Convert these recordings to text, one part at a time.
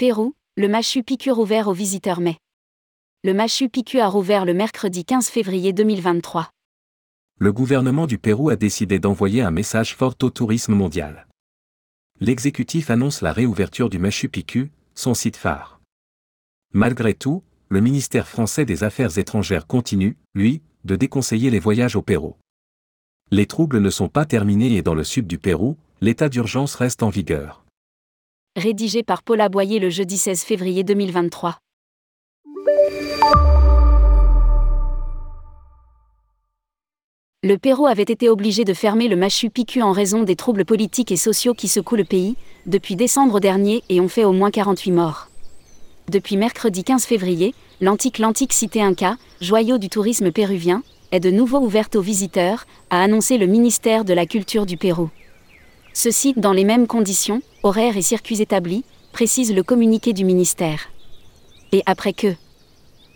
Pérou, le Machu Picchu rouvert aux visiteurs mai. Le Machu Picchu a rouvert le mercredi 15 février 2023. Le gouvernement du Pérou a décidé d'envoyer un message fort au tourisme mondial. L'exécutif annonce la réouverture du Machu Picchu, son site phare. Malgré tout, le ministère français des Affaires étrangères continue, lui, de déconseiller les voyages au Pérou. Les troubles ne sont pas terminés et dans le sud du Pérou, l'état d'urgence reste en vigueur. Rédigé par Paula Boyer le jeudi 16 février 2023. Le Pérou avait été obligé de fermer le Machu Picchu en raison des troubles politiques et sociaux qui secouent le pays, depuis décembre dernier et ont fait au moins 48 morts. Depuis mercredi 15 février, l'antique l'antique cité Inca, joyau du tourisme péruvien, est de nouveau ouverte aux visiteurs, a annoncé le ministère de la Culture du Pérou. Ceci dans les mêmes conditions, horaires et circuits établis, précise le communiqué du ministère. Et après que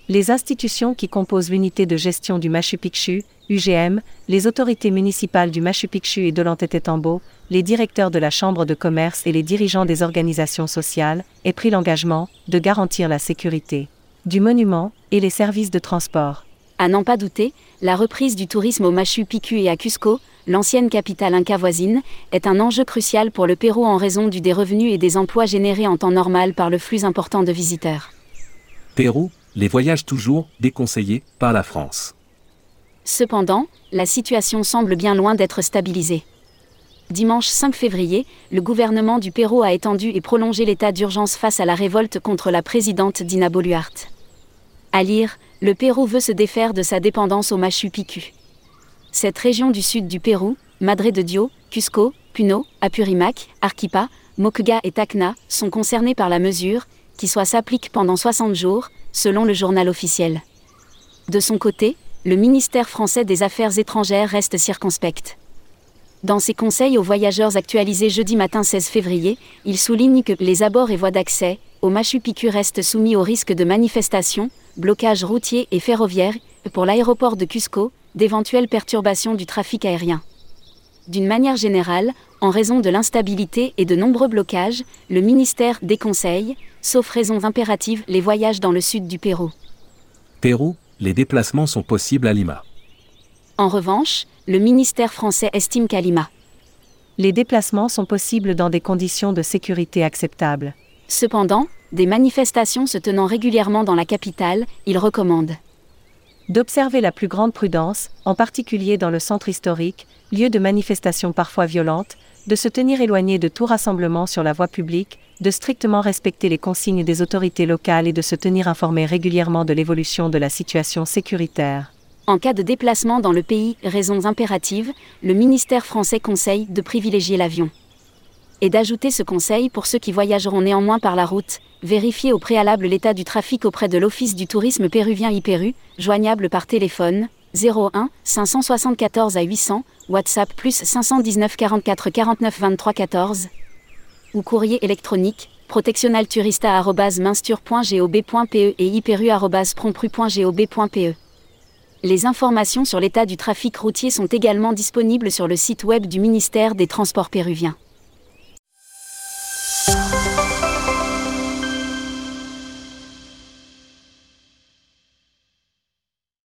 les institutions qui composent l'unité de gestion du Machu Picchu, UGM, les autorités municipales du Machu Picchu et de l'Antetetambo, les directeurs de la Chambre de commerce et les dirigeants des organisations sociales, aient pris l'engagement de garantir la sécurité du monument et les services de transport. À n'en pas douter, la reprise du tourisme au Machu Picchu et à Cusco, l'ancienne capitale inca voisine, est un enjeu crucial pour le Pérou en raison du des revenus et des emplois générés en temps normal par le flux important de visiteurs. Pérou, les voyages toujours déconseillés par la France. Cependant, la situation semble bien loin d'être stabilisée. Dimanche 5 février, le gouvernement du Pérou a étendu et prolongé l'état d'urgence face à la révolte contre la présidente Dina Boluarte. À lire, le Pérou veut se défaire de sa dépendance au Machu Picchu. Cette région du sud du Pérou, Madre de Dio, Cusco, Puno, Apurimac, Arequipa, Moquegua et Tacna, sont concernés par la mesure, qui soit s'applique pendant 60 jours, selon le journal officiel. De son côté, le ministère français des Affaires étrangères reste circonspect. Dans ses conseils aux voyageurs actualisés jeudi matin 16 février, il souligne que les abords et voies d'accès au Machu Picchu restent soumis au risque de manifestations, blocages routiers et ferroviaires, pour l'aéroport de Cusco, d'éventuelles perturbations du trafic aérien. D'une manière générale, en raison de l'instabilité et de nombreux blocages, le ministère déconseille, sauf raisons impératives, les voyages dans le sud du Pérou. Pérou, les déplacements sont possibles à Lima. En revanche, le ministère français estime qu'à Lima, les déplacements sont possibles dans des conditions de sécurité acceptables. Cependant, des manifestations se tenant régulièrement dans la capitale, il recommande d'observer la plus grande prudence, en particulier dans le centre historique, lieu de manifestations parfois violentes, de se tenir éloigné de tout rassemblement sur la voie publique, de strictement respecter les consignes des autorités locales et de se tenir informé régulièrement de l'évolution de la situation sécuritaire. En cas de déplacement dans le pays, raisons impératives, le ministère français conseille de privilégier l'avion. Et d'ajouter ce conseil pour ceux qui voyageront néanmoins par la route, vérifier au préalable l'état du trafic auprès de l'Office du tourisme péruvien IPERU, joignable par téléphone 01 574 à 800, WhatsApp plus 519 44 49 23 14 ou courrier électronique protectionalturista.minstur.gob.pe et iperu.prompru.gob.pe. Les informations sur l'état du trafic routier sont également disponibles sur le site web du ministère des Transports péruvien.